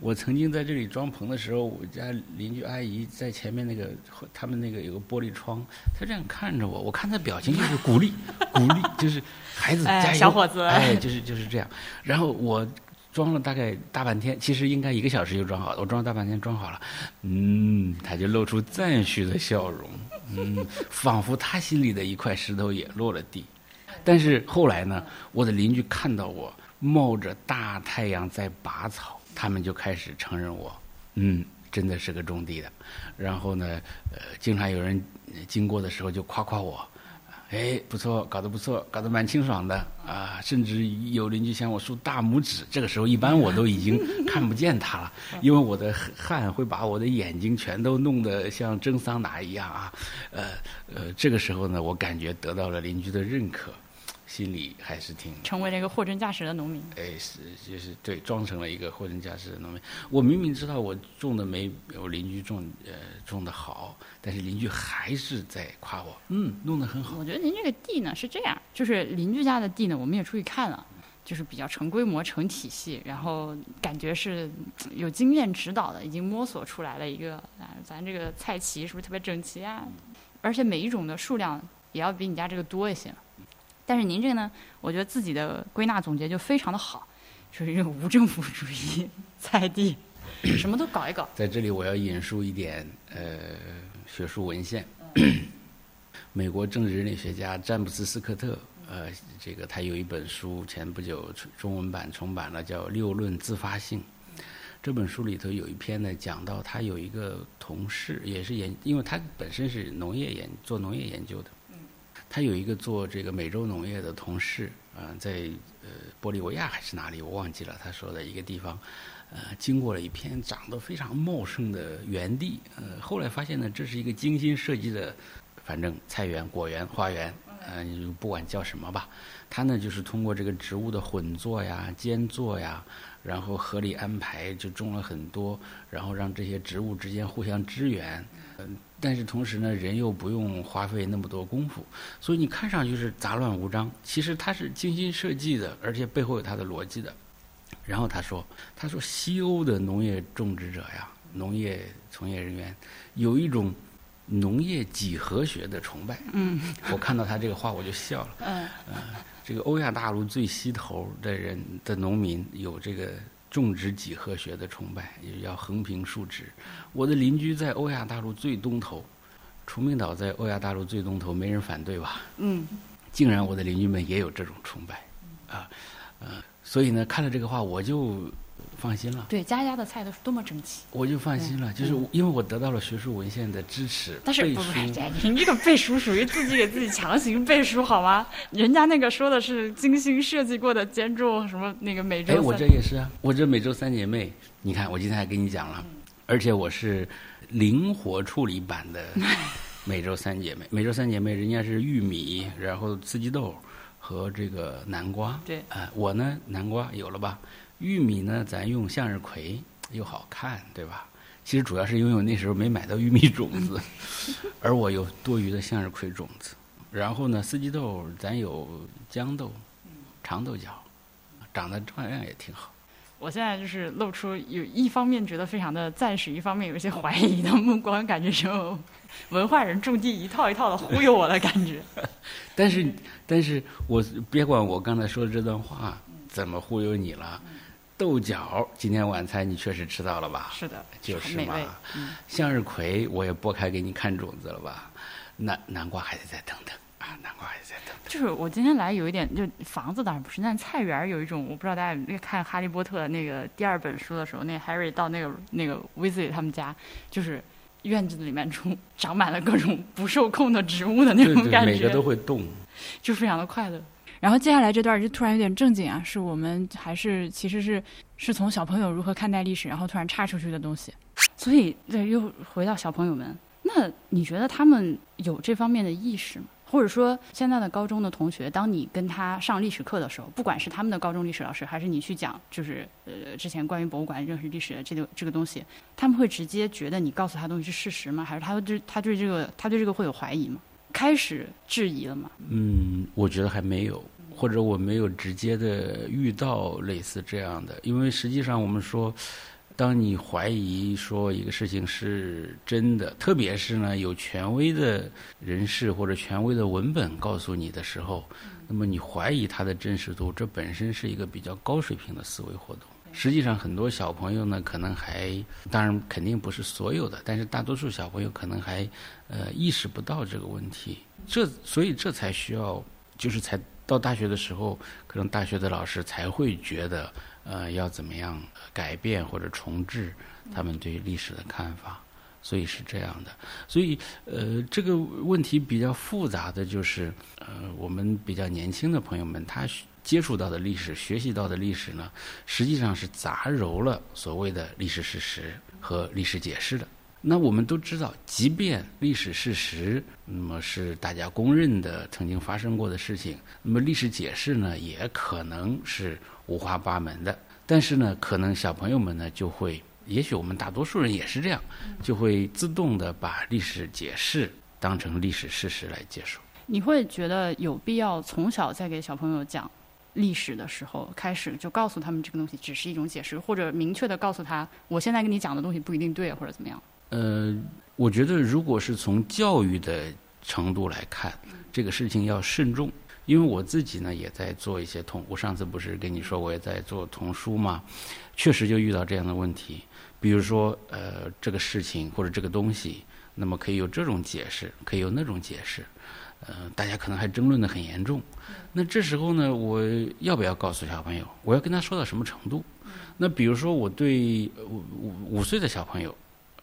我曾经在这里装棚的时候，我家邻居阿姨在前面那个，他们那个有个玻璃窗，她这样看着我，我看她表情就是鼓励，鼓励，就是孩子加油，小伙子，哎，就是就是这样。然后我。装了大概大半天，其实应该一个小时就装好了。我装了大半天，装好了，嗯，他就露出赞许的笑容，嗯，仿佛他心里的一块石头也落了地。但是后来呢，我的邻居看到我冒着大太阳在拔草，他们就开始承认我，嗯，真的是个种地的。然后呢，呃，经常有人经过的时候就夸夸我。哎，不错，搞得不错，搞得蛮清爽的啊！甚至有邻居向我竖大拇指。这个时候，一般我都已经看不见他了，因为我的汗会把我的眼睛全都弄得像蒸桑拿一样啊！呃呃，这个时候呢，我感觉得到了邻居的认可。心里还是挺成为了一个货真价实的农民。哎，是就是对，装成了一个货真价实的农民。我明明知道我种的没我邻居种呃种的好，但是邻居还是在夸我，嗯，弄得很好。我觉得您这个地呢是这样，就是邻居家的地呢，我们也出去看了，就是比较成规模、成体系，然后感觉是有经验指导的，已经摸索出来了一个啊，咱这个菜畦是不是特别整齐啊？而且每一种的数量也要比你家这个多一些。但是您这个呢，我觉得自己的归纳总结就非常的好，就是一个无政府主义菜地，什么都搞一搞。在这里我要引述一点呃学术文献，美国政治人类学家詹姆斯斯科特，呃，这个他有一本书，前不久中文版重版了，叫《六论自发性》。这本书里头有一篇呢，讲到他有一个同事，也是研，因为他本身是农业研做农业研究的。他有一个做这个美洲农业的同事，啊，在呃玻利维亚还是哪里我忘记了。他说的一个地方，呃，经过了一片长得非常茂盛的园地，呃，后来发现呢，这是一个精心设计的，反正菜园、果园、花园，嗯，不管叫什么吧。它呢，就是通过这个植物的混作呀、间作呀，然后合理安排，就种了很多，然后让这些植物之间互相支援，嗯。但是同时呢，人又不用花费那么多功夫，所以你看上去是杂乱无章，其实它是精心设计的，而且背后有它的逻辑的。然后他说：“他说西欧的农业种植者呀，农业从业人员有一种农业几何学的崇拜。”嗯，我看到他这个话我就笑了。嗯，这个欧亚大陆最西头的人的农民有这个。种植几何学的崇拜，也要横平竖直。我的邻居在欧亚大陆最东头，崇明岛在欧亚大陆最东头，没人反对吧？嗯，竟然我的邻居们也有这种崇拜，啊，呃，所以呢，看了这个话，我就。放心了，对家家的菜都是多么整齐，我就放心了。就是因为我得到了学术文献的支持，但是不不，您这个背书属于自己给自己强行背书好吗？人家那个说的是精心设计过的建筑，什么那个美洲。哎，我这也是啊，我这美洲三姐妹，你看我今天还跟你讲了，而且我是灵活处理版的美洲三姐妹。美洲三姐妹人家是玉米，然后四季豆和这个南瓜。对，哎，我呢南瓜有了吧？玉米呢，咱用向日葵又好看，对吧？其实主要是因为我那时候没买到玉米种子，而我有多余的向日葵种子。然后呢，四季豆咱有豇豆、长豆角，长得照样也挺好。我现在就是露出有一方面觉得非常的赞许，一方面有一些怀疑的目光，感觉就 文化人种地一套一套的忽悠我的感觉。但是，但是我别管我刚才说的这段话怎么忽悠你了。豆角，今天晚餐你确实吃到了吧？是的，就是嘛。向日葵我也剥开给你看种子了吧？南南瓜还得再等等啊，南瓜还得再等。就是我今天来有一点，就房子当然不是，但菜园有一种，我不知道大家看《哈利波特》那个第二本书的时候，那 Harry 到那个那个 Weasley 他们家，就是院子里面种长满了各种不受控的植物的那种感觉，每个都会动，就非常的快乐。然后接下来这段就突然有点正经啊，是我们还是其实是是从小朋友如何看待历史，然后突然插出去的东西。所以，对，又回到小朋友们，那你觉得他们有这方面的意识吗？或者说，现在的高中的同学，当你跟他上历史课的时候，不管是他们的高中历史老师，还是你去讲，就是呃之前关于博物馆认识历史的这个这个东西，他们会直接觉得你告诉他东西是事实吗？还是他对他对这个他对这个会有怀疑吗？开始质疑了吗？嗯，我觉得还没有，或者我没有直接的遇到类似这样的，因为实际上我们说。当你怀疑说一个事情是真的，特别是呢有权威的人士或者权威的文本告诉你的时候，那么你怀疑它的真实度，这本身是一个比较高水平的思维活动。实际上，很多小朋友呢，可能还，当然肯定不是所有的，但是大多数小朋友可能还，呃，意识不到这个问题。这所以这才需要，就是才到大学的时候，可能大学的老师才会觉得。呃，要怎么样改变或者重置他们对历史的看法？所以是这样的。所以，呃，这个问题比较复杂的就是，呃，我们比较年轻的朋友们，他接触到的历史、学习到的历史呢，实际上是杂糅了所谓的历史事实和历史解释的。那我们都知道，即便历史事实那么是大家公认的曾经发生过的事情，那么历史解释呢，也可能是。五花八门的，但是呢，可能小朋友们呢就会，也许我们大多数人也是这样，就会自动的把历史解释当成历史事实来接受。你会觉得有必要从小在给小朋友讲历史的时候开始就告诉他们这个东西只是一种解释，或者明确的告诉他，我现在跟你讲的东西不一定对，或者怎么样？呃，我觉得如果是从教育的程度来看，这个事情要慎重。因为我自己呢也在做一些童，我上次不是跟你说我也在做童书嘛，确实就遇到这样的问题。比如说，呃，这个事情或者这个东西，那么可以有这种解释，可以有那种解释，呃，大家可能还争论的很严重。那这时候呢，我要不要告诉小朋友？我要跟他说到什么程度？那比如说，我对五五五岁的小朋友。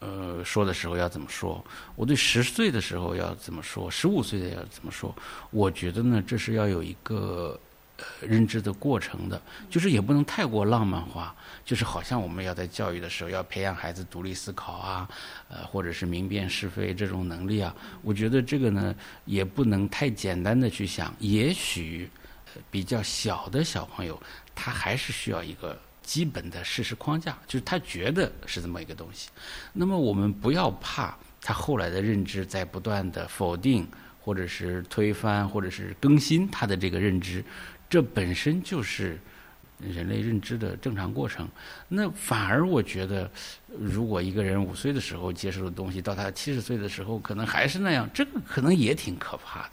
呃，说的时候要怎么说？我对十岁的时候要怎么说？十五岁的要怎么说？我觉得呢，这是要有一个呃认知的过程的，就是也不能太过浪漫化，就是好像我们要在教育的时候要培养孩子独立思考啊，呃，或者是明辨是非这种能力啊。我觉得这个呢，也不能太简单的去想，也许比较小的小朋友，他还是需要一个。基本的事实框架，就是他觉得是这么一个东西。那么我们不要怕他后来的认知在不断的否定，或者是推翻，或者是更新他的这个认知。这本身就是人类认知的正常过程。那反而我觉得，如果一个人五岁的时候接受的东西，到他七十岁的时候可能还是那样，这个可能也挺可怕的。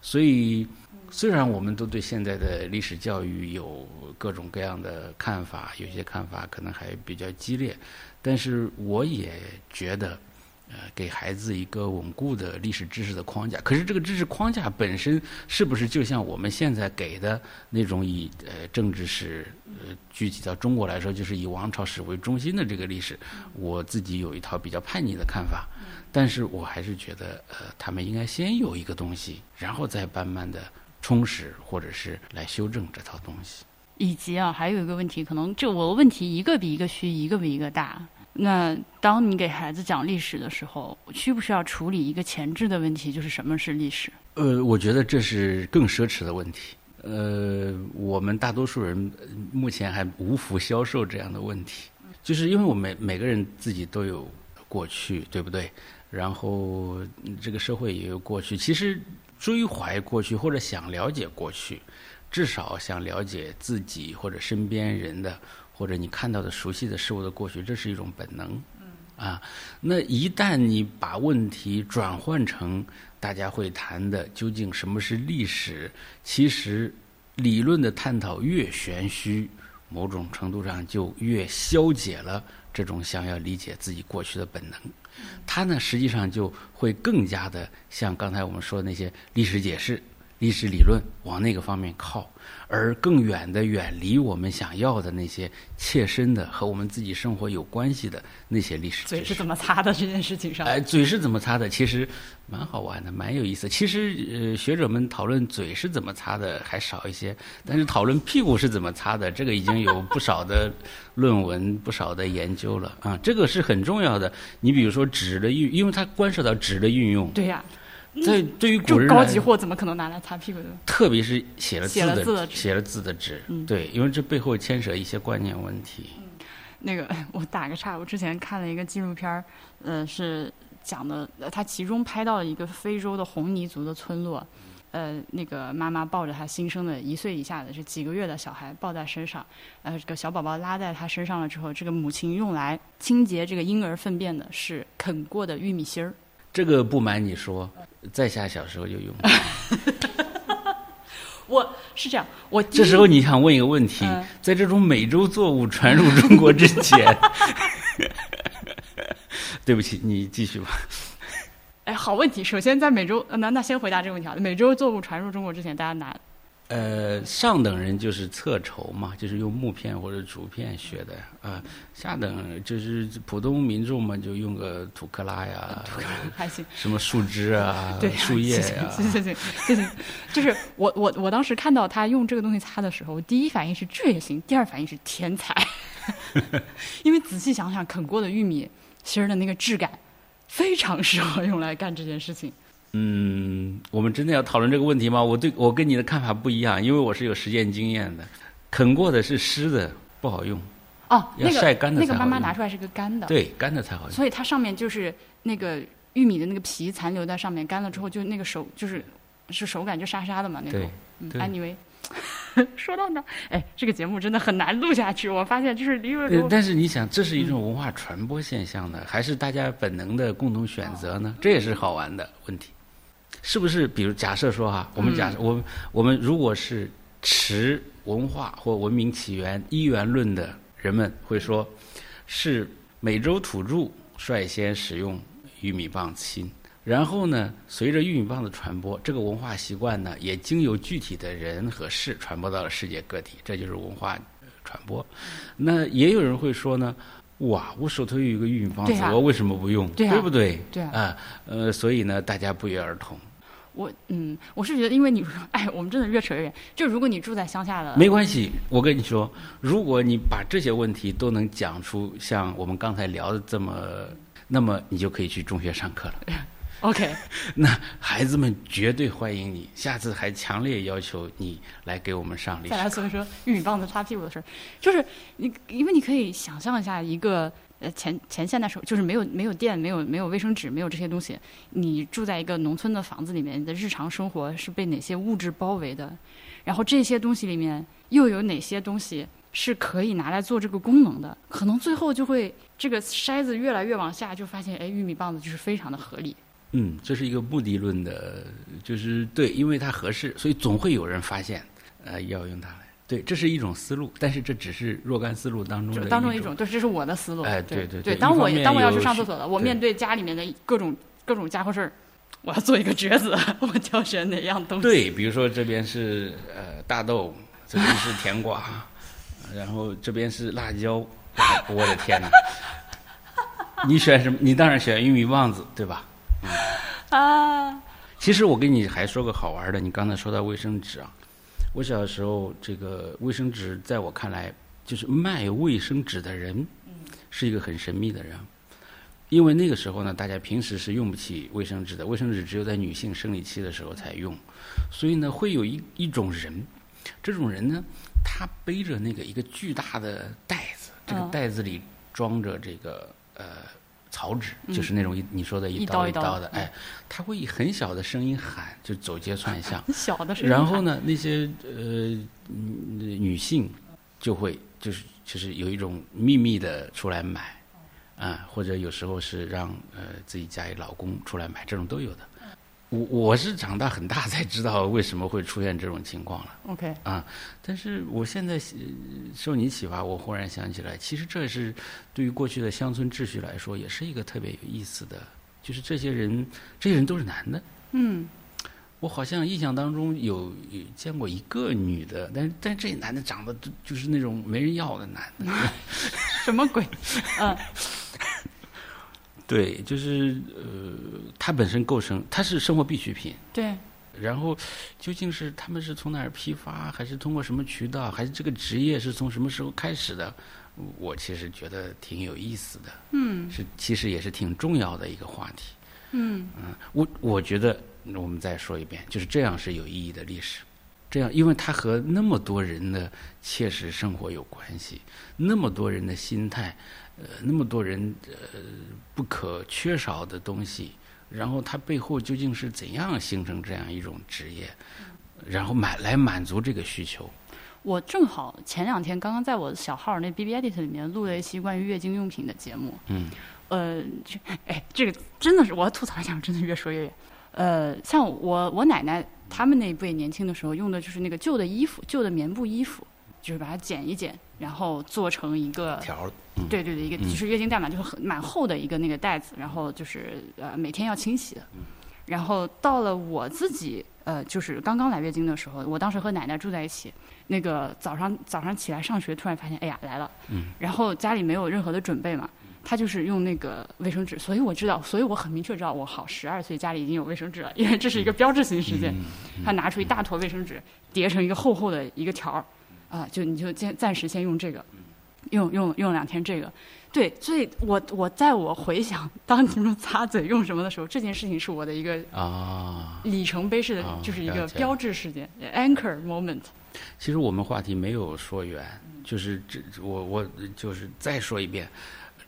所以。虽然我们都对现在的历史教育有各种各样的看法，有些看法可能还比较激烈，但是我也觉得，呃，给孩子一个稳固的历史知识的框架。可是这个知识框架本身是不是就像我们现在给的那种以呃政治史，呃具体到中国来说，就是以王朝史为中心的这个历史？我自己有一套比较叛逆的看法，但是我还是觉得，呃，他们应该先有一个东西，然后再慢慢的。充实，或者是来修正这套东西，以及啊，还有一个问题，可能就我的问题一个比一个虚，一个比一个大。那当你给孩子讲历史的时候，需不需要处理一个前置的问题，就是什么是历史？呃，我觉得这是更奢侈的问题。呃，我们大多数人目前还无福消受这样的问题，就是因为我们每个人自己都有过去，对不对？然后这个社会也有过去，其实。追怀过去或者想了解过去，至少想了解自己或者身边人的，或者你看到的熟悉的事物的过去，这是一种本能。啊，那一旦你把问题转换成大家会谈的究竟什么是历史，其实理论的探讨越玄虚，某种程度上就越消解了这种想要理解自己过去的本能。他呢，实际上就会更加的像刚才我们说的那些历史解释、历史理论往那个方面靠，而更远的远离我们想要的那些切身的和我们自己生活有关系的那些历史。嘴是怎么擦的这件事情上？哎，嘴是怎么擦的？其实蛮好玩的，蛮有意思。其实呃，学者们讨论嘴是怎么擦的还少一些，但是讨论屁股是怎么擦的，这个已经有不少的论文、不少的研究了啊。这个是很重要的。你比如说纸的运，因为它关涉到纸的运用。对呀。在对于古人高级货怎么可能拿来擦屁股的？特别是写了字的写了字的纸，对，因为这背后牵扯一些观念问题。那个 我打个岔，我之前看了一个纪录片儿，呃，是讲的，他其中拍到了一个非洲的红泥族的村落，呃，那个妈妈抱着她新生的一岁以下的是几个月的小孩抱在身上，呃，这个小宝宝拉在她身上了之后，这个母亲用来清洁这个婴儿粪便的是啃过的玉米芯儿。这个不瞒你说。在下小时候就用过，我是这样，我这时候你想问一个问题，在这种美洲作物传入中国之前，对不起，你继续吧。哎，好问题。首先，在美洲，那那先回答这个问题啊。美洲作物传入中国之前，大家拿。呃，上等人就是侧筹嘛，就是用木片或者竹片学的啊。下等就是普通民众嘛，就用个土克拉呀，还行，什么树枝啊，树叶呀，行行行行行。就是我我我当时看到他用这个东西擦的时候，第一反应是这也行，第二反应是天才，因为仔细想想，啃过的玉米芯儿的那个质感，非常适合用来干这件事情。嗯，我们真的要讨论这个问题吗？我对我跟你的看法不一样，因为我是有实践经验的。啃过的是湿的，不好用。哦，要晒干的那个妈妈拿出来是个干的。对，干的才好用。所以它上面就是那个玉米的那个皮残留在上面，干了之后就那个手就是是手感就沙沙的嘛那种。对。安妮薇，说到那，哎，这个节目真的很难录下去。我发现就是离了。但是你想，这是一种文化传播现象呢，还是大家本能的共同选择呢？这也是好玩的问题。是不是？比如假设说哈，我们假设我们我们如果是持文化或文明起源一元论的人们会说，是美洲土著率先使用玉米棒子芯，然后呢，随着玉米棒的传播，这个文化习惯呢也经由具体的人和事传播到了世界各地，这就是文化传播。那也有人会说呢。哇，我手头有一个玉米棒子，我为什么不用？对不对？对啊，呃，所以呢，大家不约而同。我嗯，我是觉得，因为你说，哎，我们真的越扯越远。就如果你住在乡下的，没关系。我跟你说，如果你把这些问题都能讲出像我们刚才聊的这么，那么你就可以去中学上课了。OK，那孩子们绝对欢迎你，下次还强烈要求你来给我们上历史。再来说一说玉米棒子擦屁股的事儿，就是你，因为你可以想象一下，一个呃前前现代时候，就是没有没有电，没有没有卫生纸，没有这些东西，你住在一个农村的房子里面，你的日常生活是被哪些物质包围的？然后这些东西里面又有哪些东西是可以拿来做这个功能的？可能最后就会这个筛子越来越往下，就发现哎，玉米棒子就是非常的合理。嗯，这是一个目的论的，就是对，因为它合适，所以总会有人发现，呃，要用它来。对，这是一种思路，但是这只是若干思路当中的当中一种。对，这是我的思路。哎，对对对。当我当我要去上厕所了，我面对家里面的各种各种家伙事儿，我要做一个抉择，我挑选哪样东西？对，比如说这边是呃大豆，这边是甜瓜，然后这边是辣椒，我的天哪！你选什么？你当然选玉米棒子，对吧？啊，其实我跟你还说个好玩的，你刚才说到卫生纸啊，我小时候这个卫生纸在我看来，就是卖卫生纸的人，是一个很神秘的人，因为那个时候呢，大家平时是用不起卫生纸的，卫生纸只有在女性生理期的时候才用，所以呢，会有一一种人，这种人呢，他背着那个一个巨大的袋子，这个袋子里装着这个呃。草纸就是那种你说的一刀一刀的，哎，他会以很小的声音喊，就走街串巷。小的声音。然后呢，那些呃女性就会就是就是有一种秘密的出来买，啊，或者有时候是让呃自己家里老公出来买，这种都有的。我我是长大很大才知道为什么会出现这种情况了。OK 啊，但是我现在受你启发，我忽然想起来，其实这是对于过去的乡村秩序来说，也是一个特别有意思的，就是这些人，这些人都是男的。嗯，我好像印象当中有见过一个女的，但但这男的长得就是那种没人要的男的，什么鬼？嗯，对，就是呃，他本身构成它是生活必需品，对。然后究竟是他们是从哪儿批发，还是通过什么渠道，还是这个职业是从什么时候开始的？我其实觉得挺有意思的，嗯，是其实也是挺重要的一个话题，嗯嗯，我我觉得。我们再说一遍，就是这样是有意义的历史，这样，因为它和那么多人的切实生活有关系，那么多人的心态，呃，那么多人呃不可缺少的东西，然后它背后究竟是怎样形成这样一种职业，然后满来满足这个需求。我正好前两天刚刚在我的小号那 B B Edit 里面录了一期关于月经用品的节目，嗯，呃，哎，这个真的是我要吐槽一下，我真的越说越远。呃，像我我奶奶他们那一辈年轻的时候用的就是那个旧的衣服，旧的棉布衣服，就是把它剪一剪，然后做成一个条对对对，一个就是月经带嘛，就是很蛮厚的一个那个袋子，然后就是呃每天要清洗的。然后到了我自己呃就是刚刚来月经的时候，我当时和奶奶住在一起，那个早上早上起来上学，突然发现哎呀来了，然后家里没有任何的准备嘛。她就是用那个卫生纸，所以我知道，所以我很明确知道，我好十二岁家里已经有卫生纸了，因为这是一个标志性事件。她拿出一大坨卫生纸，叠成一个厚厚的一个条儿，啊，就你就暂暂时先用这个，用用用两天这个，对，所以我我在我回想当你们擦嘴用什么的时候，这件事情是我的一个啊里程碑式的，就是一个标志事件，anchor moment。其实我们话题没有说远，就是这我我就是再说一遍。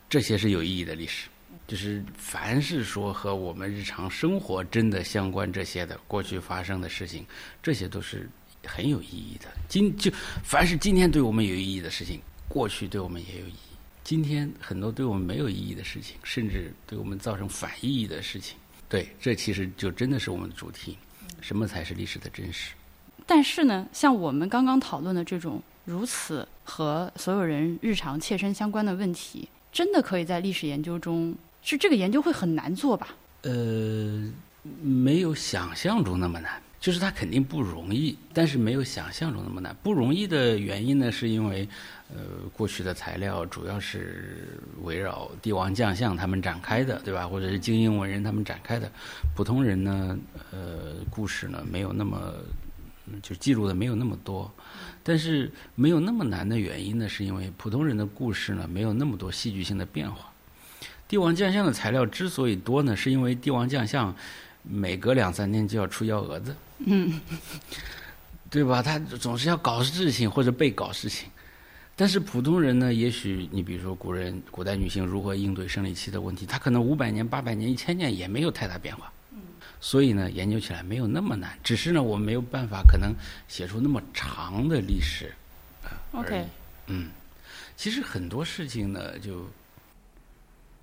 这些是有意义的历史，就是凡是说和我们日常生活真的相关这些的过去发生的事情，这些都是很有意义的。今就凡是今天对我们有意义的事情，过去对我们也有意义。今天很多对我们没有意义的事情，甚至对我们造成反意义的事情，对，这其实就真的是我们的主题。什么才是历史的真实？但是呢，像我们刚刚讨论的这种如此和所有人日常切身相关的问题。真的可以在历史研究中，是这个研究会很难做吧？呃，没有想象中那么难，就是它肯定不容易，但是没有想象中那么难。不容易的原因呢，是因为，呃，过去的材料主要是围绕帝王将相他们展开的，对吧？或者是精英文人他们展开的，普通人呢，呃，故事呢没有那么，就记录的没有那么多。但是没有那么难的原因呢，是因为普通人的故事呢没有那么多戏剧性的变化。帝王将相的材料之所以多呢，是因为帝王将相每隔两三天就要出幺蛾子，嗯，对吧？他总是要搞事情或者被搞事情。但是普通人呢，也许你比如说古人、古代女性如何应对生理期的问题，她可能五百年、八百年、一千年也没有太大变化。所以呢，研究起来没有那么难，只是呢，我们没有办法可能写出那么长的历史，OK，嗯，其实很多事情呢，就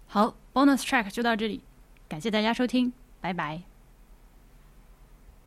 好，bonus track 就到这里，感谢大家收听，拜拜。